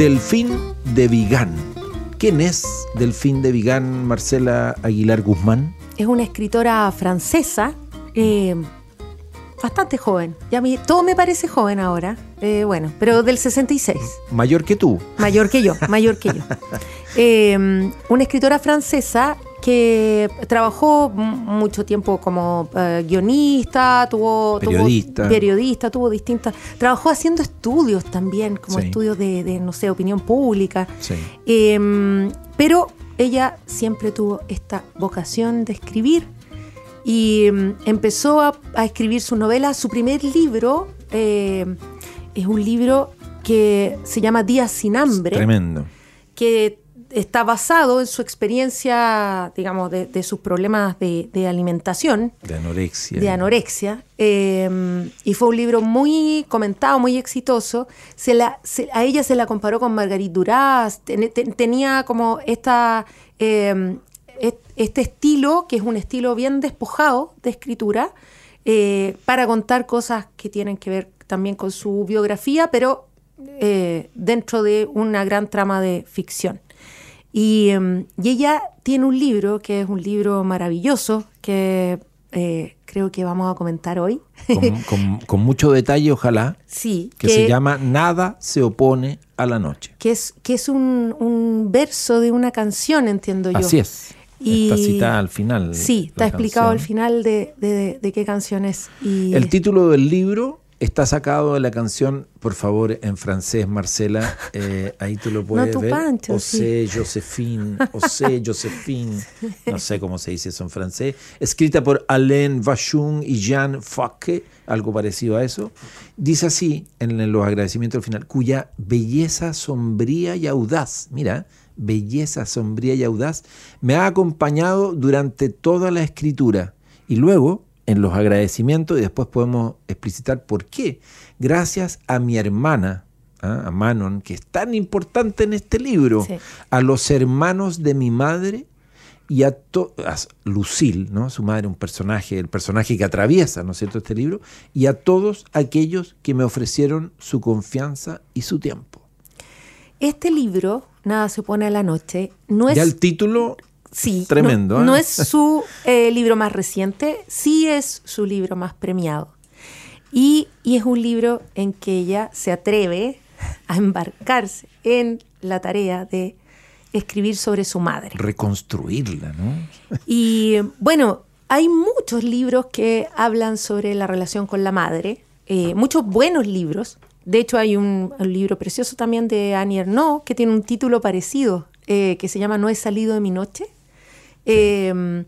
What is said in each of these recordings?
Delfín de Vigán. ¿Quién es Delfín de Vigán, Marcela Aguilar Guzmán? Es una escritora francesa, eh, bastante joven. Ya a mí todo me parece joven ahora. eh, bueno, pero del 66. Mayor que tú. Mayor que yo, mayor que yo. Eh, una escritora francesa que trabajó mucho tiempo como eh, guionista, tuvo tuvo- Periodista. periodista, tuvo distintas, trabajó haciendo estudios también, como Sí. estudios de, de, no sé, opinión pública. Sí. Eh, pero ella siempre tuvo esta vocación de escribir y mm, empezó a, a escribir su novela. Su primer libro eh, es un libro que se llama Días sin hambre, Tremendo. que está basado en su experiencia, digamos, de, de sus problemas de, de alimentación De anorexia. de anorexia eh, y fue un libro muy comentado, muy exitoso. Se la, se- a ella se la comparó con Marguerite Duras, ten- ten- tenía como esta, eh, et- este estilo, que es un estilo bien despojado de escritura, eh, para contar cosas que tienen que ver también con su biografía, pero eh, dentro de una gran trama de ficción. Y, em, y ella tiene un libro que es un libro maravilloso que eh, creo que vamos a comentar hoy. Con, con- con mucho detalle, ojalá. sí, Que, se llama Nada se opone a la noche. que es, que es un, un verso de una canción, entiendo yo. Así es. Y- Está citada al final. Sí, está explicado al final de, de- de qué canción es. Y El título del libro está sacado de la canción, por favor, en francés, Marcela. eh, ahí tú lo puedes tu ver. Pancho, Josephine, Osé, Josephine. No sé cómo se dice eso en francés. Escrita por Alain Vachon y Jean Fouquet, algo parecido a eso. Dice así, en los agradecimientos al final, cuya belleza sombría y audaz, mira, belleza sombría y audaz, me ha acompañado durante toda la escritura. Y luego, en los agradecimientos, y después podemos explicitar por qué, gracias a mi hermana, ¿ah? a Manon, que es tan importante en este libro, Sí. a los hermanos de mi madre y a, a Lucille, ¿no? su madre, un personaje, el personaje que atraviesa, ¿no es cierto?, este libro, y a todos aquellos que me ofrecieron su confianza y su tiempo. este libro, Nada se pone a la noche, no es... ya el título, Sí, Tremendo, No, ¿eh? no es su eh, libro más reciente, sí es su libro más premiado. Y, y es un libro en que ella se atreve a embarcarse en la tarea de escribir sobre su madre. reconstruirla, ¿no? Y bueno, hay muchos libros que hablan sobre la relación con la madre, eh, muchos buenos libros. De hecho, hay un, un libro precioso también de Annie Ernaux que tiene un título parecido, eh, que se llama No he salido de mi noche. Eh,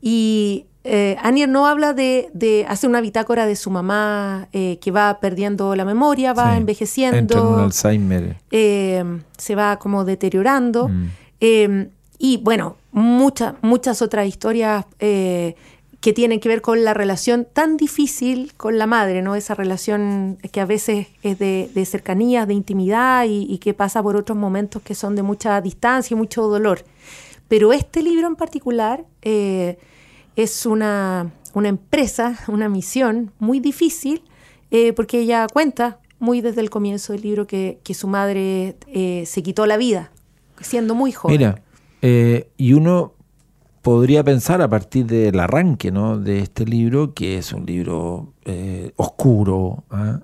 y eh, Annie Ernaux habla de, de hace una bitácora de su mamá eh, que va perdiendo la memoria, va Sí. envejeciendo Entra en un Alzheimer. eh, se va como deteriorando. Mm. Eh, y bueno, muchas, muchas otras historias eh, que tienen que ver con la relación tan difícil con la madre, ¿no? Esa relación que a veces es de, de cercanía, de intimidad y, y que pasa por otros momentos que son de mucha distancia y mucho dolor. Pero este libro en particular eh, es una, una empresa, una misión muy difícil, eh, porque ella cuenta muy desde el comienzo del libro que, que su madre eh, se quitó la vida, siendo muy joven. Mira, y uno podría pensar a partir del arranque ¿no? de este libro, que es un libro oscuro ¿ah?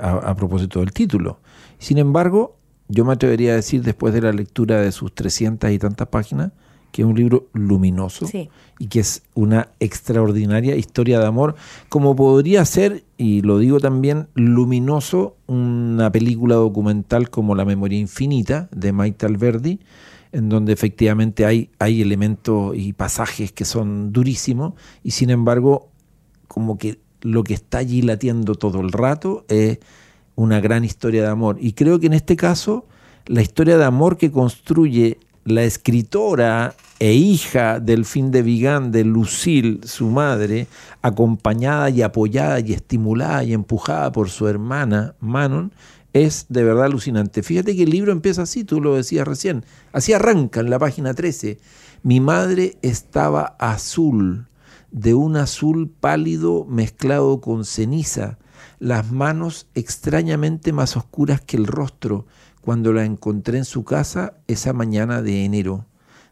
A, a propósito del título. Sin embargo, yo me atrevería a decir, después de la lectura de sus 300 y tantas páginas, que es un libro luminoso Sí. y que es una extraordinaria historia de amor, como podría ser, y lo digo también, luminoso una película documental como La Memoria Infinita de Maite Alberdi, en donde efectivamente hay, hay elementos y pasajes que son durísimos, y sin embargo, como que lo que está allí latiendo todo el rato es una gran historia de amor. Y creo que en este caso la historia de amor que construye la escritora e hija del fin de Vigan, de Lucille, su madre, acompañada y apoyada y estimulada y empujada por su hermana Manon, es de verdad alucinante. Fíjate que el libro empieza así, tú lo decías recién, así arranca en la página 13. Mi madre estaba azul, de un azul pálido mezclado con ceniza, las manos extrañamente más oscuras que el rostro, cuando la encontré en su casa esa mañana de enero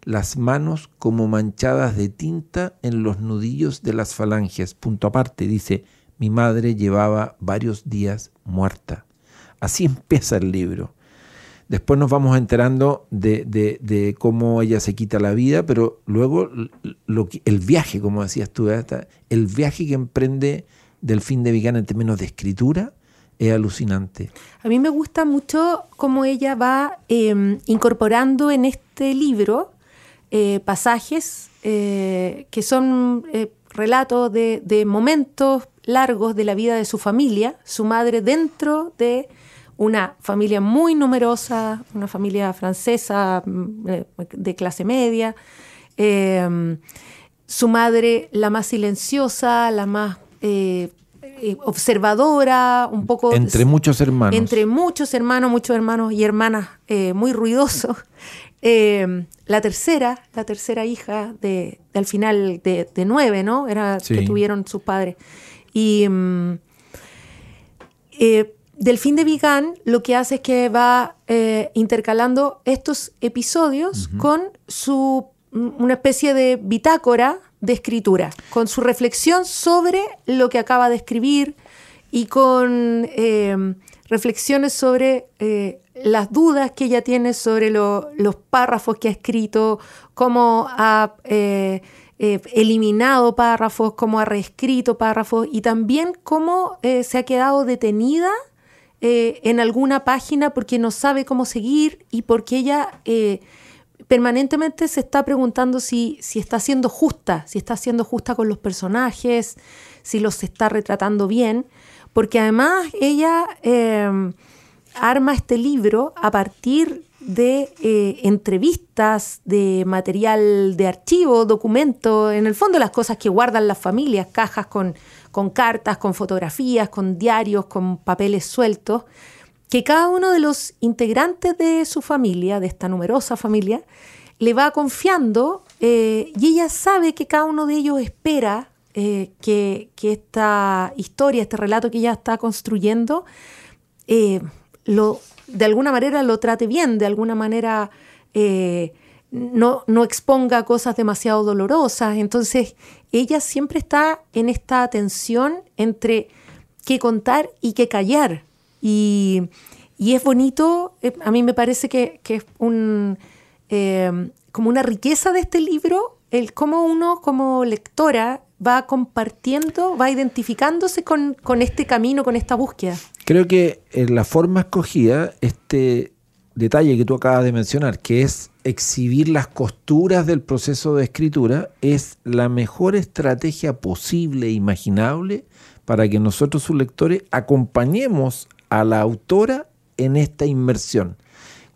las manos como manchadas de tinta en los nudillos de las falanges. Punto aparte, dice, mi madre llevaba varios días muerta. Así empieza el libro. Después nos vamos enterando de, cómo ella se quita la vida, pero luego el viaje, como decías tú, el viaje que emprende del fin de Vigan en términos de escritura es alucinante. A mí me gusta mucho cómo ella va em, incorporando en este libro eh, pasajes eh, que son eh, relatos de, momentos largos de la vida de su familia, su madre dentro de una familia muy numerosa, una familia francesa mm, de clase media, su madre la más silenciosa, la más observadora, un poco... Entre muchos hermanos. Entre muchos hermanos, muchos hermanos y hermanas muy ruidosos. Eh, la tercera, la tercera hija de, al final de, nueve, ¿no? Era que tuvieron sus padres. Y mm, eh, Delfín de Vigan lo que hace es que va eh, intercalando estos episodios con su mm, una especie de bitácora de escritura, con su reflexión sobre lo que acaba de escribir y con reflexiones sobre las dudas que ella tiene sobre los párrafos que ha escrito, cómo ha eh, eh, eliminado párrafos, cómo ha reescrito párrafos y también cómo eh, se ha quedado detenida en alguna página porque no sabe cómo seguir y porque ella permanentemente se está preguntando si, si está siendo justa, si está siendo justa con los personajes, si los está retratando bien, porque además ella arma este libro a partir de eh, entrevistas, de material de archivo, documento, en el fondo las cosas que guardan las familias, cajas con, con cartas, con fotografías, con diarios, con papeles sueltos, que cada uno de los integrantes de su familia, de esta numerosa familia, le va confiando eh, y ella sabe que cada uno de ellos espera eh, que, esta historia, este relato que ella está construyendo, lo, de alguna manera lo trate bien, de alguna manera eh, no, no, exponga cosas demasiado dolorosas. Entonces, ella siempre está en esta tensión entre qué contar y qué callar. Y, es bonito, eh, a mí me parece que, es un, eh, como una riqueza de este libro, el cómo uno como lectora va compartiendo, va identificándose con, este camino, con esta búsqueda. Creo que en la forma escogida, este detalle que tú acabas de mencionar, que es exhibir las costuras del proceso de escritura, es la mejor estrategia posible e imaginable para que nosotros, sus lectores, acompañemos a la autora en esta inmersión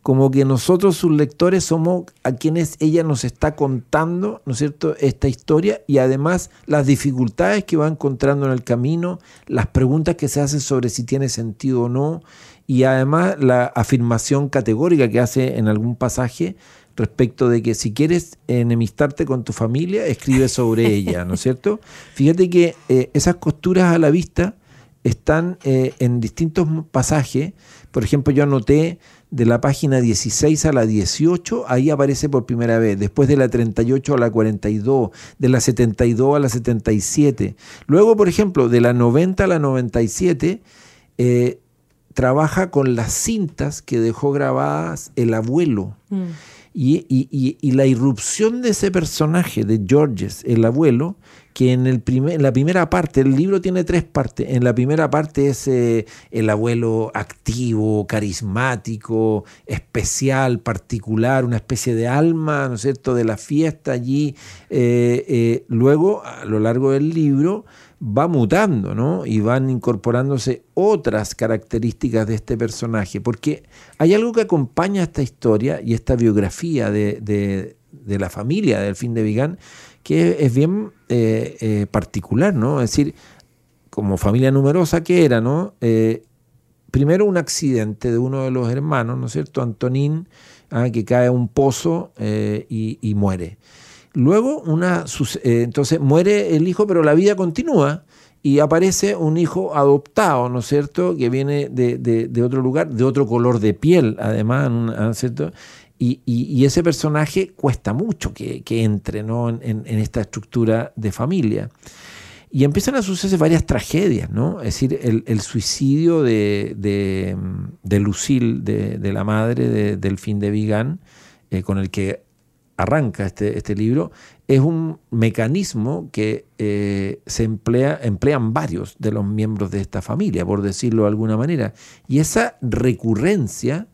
como que nosotros sus lectores somos a quienes ella nos está contando, ¿no es cierto?, esta historia y además las dificultades que va encontrando en el camino, las preguntas que se hacen sobre si tiene sentido o no y además la afirmación categórica que hace en algún pasaje respecto de que si quieres enemistarte con tu familia, escribe sobre ella, ¿no es cierto? Fíjate que eh, esas costuras a la vista están eh, en distintos pasajes. Por ejemplo, yo anoté de la página 16 a la 18, ahí aparece por primera vez, después de la 38 a la 42, de la 72 a la 77. Luego, por ejemplo, de la 90 a la 97, eh, trabaja con las cintas que dejó grabadas el abuelo. Mm. Y, la irrupción de ese personaje, de Georges, el abuelo, que en, el primer, en la primera parte, el libro tiene tres partes, en la primera parte es eh, el abuelo activo, carismático, especial, particular, una especie de alma, ¿no es cierto?, de la fiesta allí. Eh, eh, luego, a lo largo del libro, va mutando, ¿no? Y van incorporándose otras características de este personaje, porque hay algo que acompaña esta historia y esta biografía de, de, la familia del fin de Vigan, que es bien eh, eh, particular, ¿no? Es decir, como familia numerosa que era, ¿no? Eh, primero un accidente de uno de los hermanos, ¿no es cierto? Antonín, ah, que cae a un pozo y, muere. Luego, una, entonces muere el hijo, pero la vida continúa y aparece un hijo adoptado, ¿no es cierto?, que viene de, otro lugar, de otro color de piel, además, ¿no es cierto? Y, ese personaje cuesta mucho que, entre en, esta estructura de familia. Y empiezan a suceder varias tragedias, ¿no? Es decir, el, suicidio de, de, Lucille, de, la madre del fin de Vigan, eh, con el que arranca este, este libro, es un mecanismo que eh, se emplea, emplean varios de los miembros de esta familia, por decirlo de alguna manera. Y esa recurrencia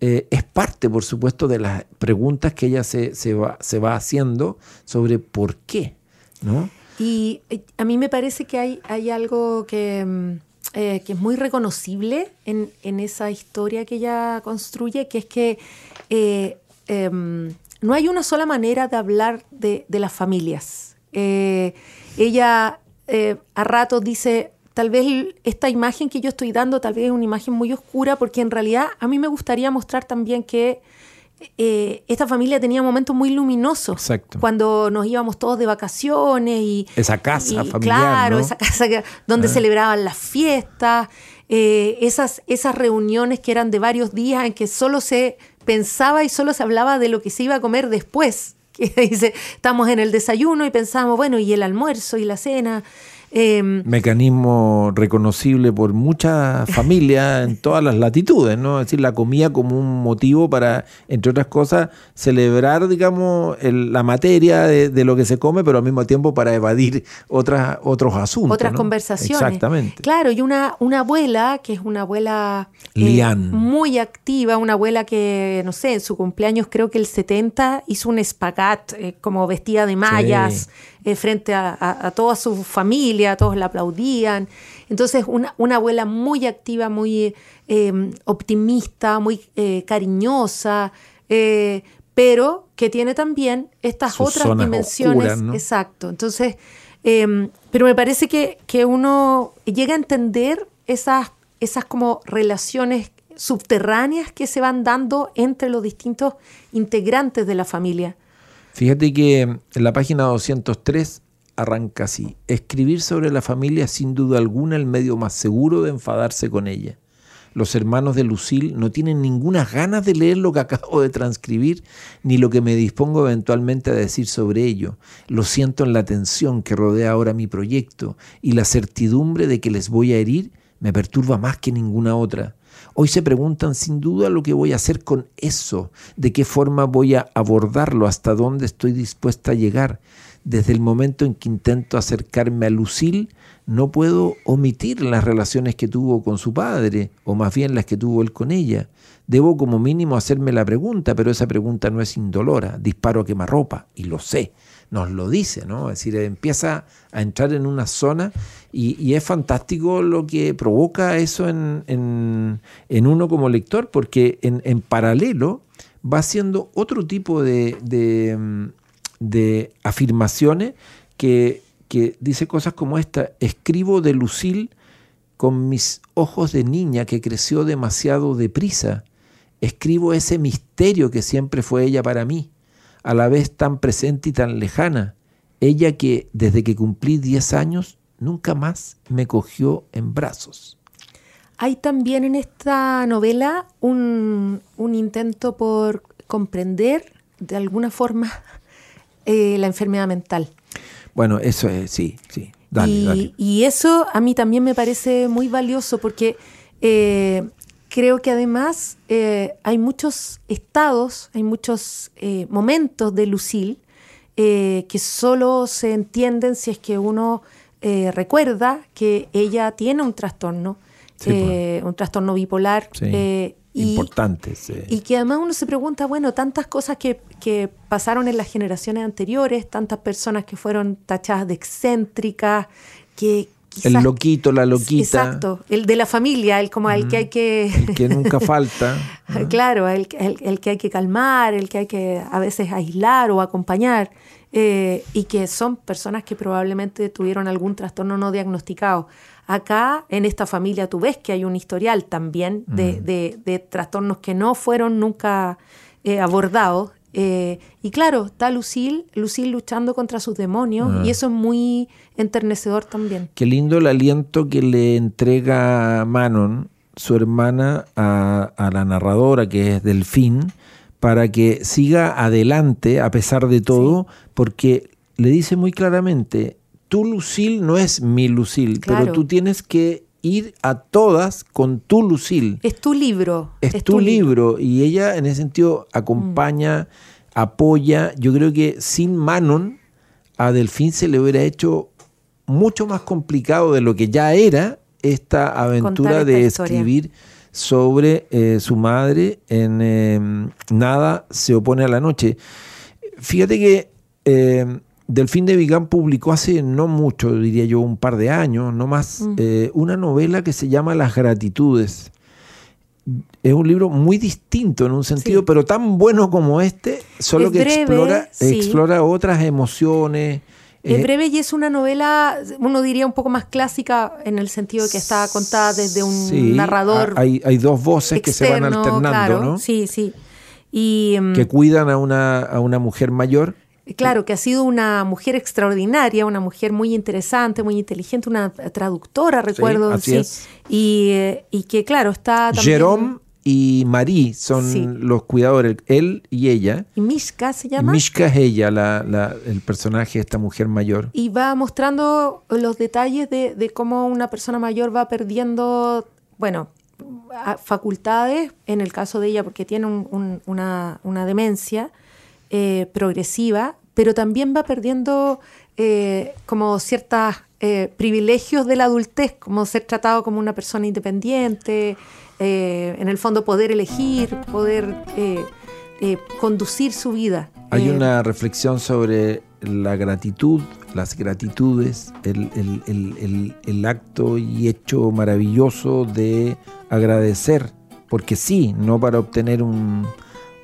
eh, es parte, por supuesto, de las preguntas que ella se, se, va, se va haciendo sobre por qué. ¿no? Y eh, a mí me parece que hay, hay algo que, mm, que es muy reconocible en, en, esa historia que ella construye, que es que em, no hay una sola manera de hablar de, las familias. Eh, ella eh, a ratos dice, tal vez esta imagen que yo estoy dando, tal vez es una imagen muy oscura, porque en realidad a mí me gustaría mostrar también que eh, esta familia tenía momentos muy luminosos. Exacto. Cuando nos íbamos todos de vacaciones y... Esa casa familiar, Claro, esa casa donde ah. celebraban las fiestas, esas, esas reuniones que eran de varios días en que solo se pensaba y solo se hablaba de lo que se iba a comer después. Que dice, estamos en el desayuno y pensamos, bueno, y el almuerzo y la cena. Em, Mecanismo reconocible por muchas familias en todas las latitudes, ¿no? Es decir, la comida como un motivo para, entre otras cosas, celebrar, digamos, la materia de, lo que se come, pero al mismo tiempo para evadir otras, otros asuntos. Otras conversaciones. Exactamente. Claro, y una, una abuela, que es una abuela eh, muy activa, una abuela que, no sé, en su cumpleaños creo que el 70 hizo un espagat eh, como vestida de mallas. Eh, frente a, toda su familia, todos la aplaudían. Entonces, una, abuela muy activa, muy em, optimista, muy eh, cariñosa, eh, pero que tiene también estas otras dimensiones. Exacto. Entonces, em, pero me parece que, que, uno llega a entender esas, esas como relaciones subterráneas que se van dando entre los distintos integrantes de la familia. Fíjate que en la página 203 arranca así. Escribir sobre la familia es sin duda alguna el medio más seguro de enfadarse con ella. Los hermanos de Lucille no tienen ninguna ganas de leer lo que acabo de transcribir, ni lo que me dispongo eventualmente a decir sobre ello. Lo siento en la tensión que rodea ahora mi proyecto, y la certidumbre de que les voy a herir me perturba más que ninguna otra. Hoy se preguntan sin duda lo que voy a hacer con eso, de qué forma voy a abordarlo, hasta dónde estoy dispuesta a llegar. Desde el momento en que intento acercarme a Lucille, no puedo omitir las relaciones que tuvo con su padre, o más bien las que tuvo él con ella. Debo como mínimo hacerme la pregunta, pero esa pregunta no es indolora. Disparo a quemarropa, y lo sé nos lo dice, ¿no? Es decir, empieza a entrar en una zona y, es fantástico lo que provoca eso en, uno como lector, porque en, paralelo va haciendo otro tipo de, de, afirmaciones que, que, dice cosas como esta, escribo de Lucille con mis ojos de niña que creció demasiado deprisa, escribo ese misterio que siempre fue ella para mí a la vez tan presente y tan lejana, ella que desde que cumplí 10 años nunca más me cogió en brazos. Hay también en esta novela un, intento por comprender de alguna forma eh, la enfermedad mental. Bueno, eso es, sí, sí. Dale, y, y, eso a mí también me parece muy valioso porque eh, creo que además eh, hay muchos estados, hay muchos eh, momentos de Lucille eh, que solo se entienden si es que uno recuerda que ella tiene un trastorno, pues. un trastorno bipolar. Importante. Y que además uno se pregunta, bueno, tantas cosas que, que, pasaron en las generaciones anteriores, tantas personas que fueron tachadas de excéntricas, que, quizás- El loquito, la loquita. Exacto, el de la familia, el como el que hay que... El que nunca falta. ¿no? Claro, el, el- el que hay que calmar, el que hay que a veces aislar o acompañar, eh, y que son personas que probablemente tuvieron algún trastorno no diagnosticado. Acá, en esta familia, tú ves que hay un historial también de, de- de trastornos que no fueron nunca eh, abordados. Eh, y claro, está Lucille, Lucille luchando contra sus demonios, y eso es muy enternecedor también. Qué lindo el aliento que le entrega Manon, su hermana, a, a la narradora, que es Delfín, para que siga adelante a pesar de todo, porque le dice muy claramente, tu Lucille no es mi Lucille, Claro. pero tú tienes que ir a todas con tu Lucille. Es tu libro. Es, tu, libro. y ella en ese sentido Mm. acompaña, apoya. Yo creo que sin Manon a Delfín se le hubiera hecho mucho más complicado de lo que ya era esta aventura esta de historia. escribir sobre eh, su madre en eh, Nada se opone a la noche. Fíjate que eh, Delfín de Vigán publicó hace no mucho, diría yo, un par de años, no más, eh, una novela que se llama Las Gratitudes. Es un libro muy distinto en un sentido, Sí. pero tan bueno como este, solo Es que breve, explora, sí. explora otras emociones. Es eh, breve y es una novela, uno diría un poco más clásica en el sentido de que está contada desde un sí, narrador ha- hay, hay dos voces que se van alternando, claro, ¿no? Sí, sí. Y mm, Que cuidan a una, a una mujer mayor. Claro, que ha sido una mujer extraordinaria, una mujer muy interesante, muy inteligente, una traductora, recuerdo. así es. Y, eh, y que, claro, está también... Jerome y Marie son Sí. los cuidadores, él y ella. ¿Y Mishka se llama? Mishka es ella, la, la- el personaje de esta mujer mayor. y va mostrando los detalles de, de cómo una persona mayor va perdiendo, bueno, facultades, en el caso de ella, porque tiene un- un- una, una demencia eh, progresiva, pero también va perdiendo eh, como ciertos privilegios de la adultez, como ser tratado como una persona independiente, eh, en el fondo poder elegir, poder eh, eh, conducir su vida. Hay Eh, una reflexión sobre la gratitud, las gratitudes, el- el- el- el acto y hecho maravilloso de agradecer, porque sí, no para obtener un,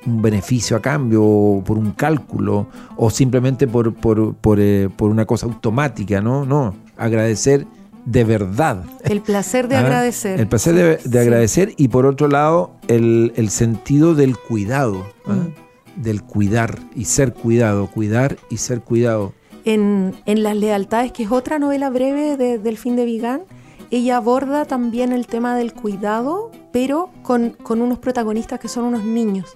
un beneficio a cambio o por un cálculo o simplemente por, por, por, eh, por una cosa automática, ¿no? No, agradecer de verdad. El placer de Ah, agradecer. El placer de, de Sí. agradecer y por otro lado el, el sentido del cuidado, ¿ah? Mm. del cuidar y ser cuidado, cuidar y ser cuidado. En, en Las Lealtades, que es otra novela breve de, del fin de Vigan, ella aborda también el tema del cuidado, pero con, con unos protagonistas que son unos niños.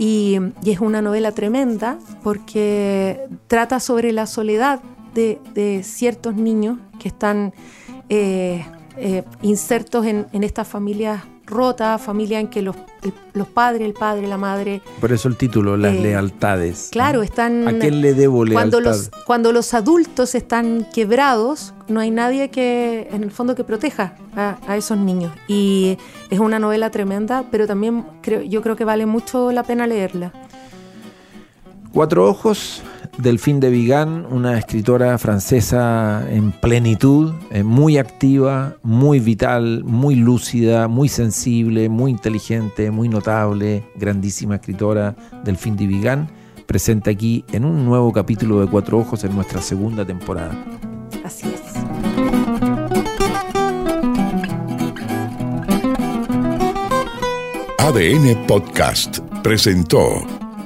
Y, es una novela tremenda porque trata sobre la soledad de, de ciertos niños que están eh, eh, insertos en, en estas familias rotas, familias en que los, el- los padres, el padre, la madre, Por eso el título, las Eh, lealtades. claro, están... ¿A quién le debo lealtad? Cuando los, cuando los adultos están quebrados, no hay nadie que, en el fondo, que proteja a, a esos niños. Y es una novela tremenda, pero también creo, yo creo que vale mucho la pena leerla. Cuatro ojos, Delfín de Vigan, una escritora francesa en plenitud, eh, muy activa, muy vital, muy lúcida, muy sensible, muy inteligente, muy notable, grandísima escritora, Delfín de Vigan, presente aquí en un nuevo capítulo de Cuatro Ojos en nuestra segunda temporada. Así es. ADN Podcast presentó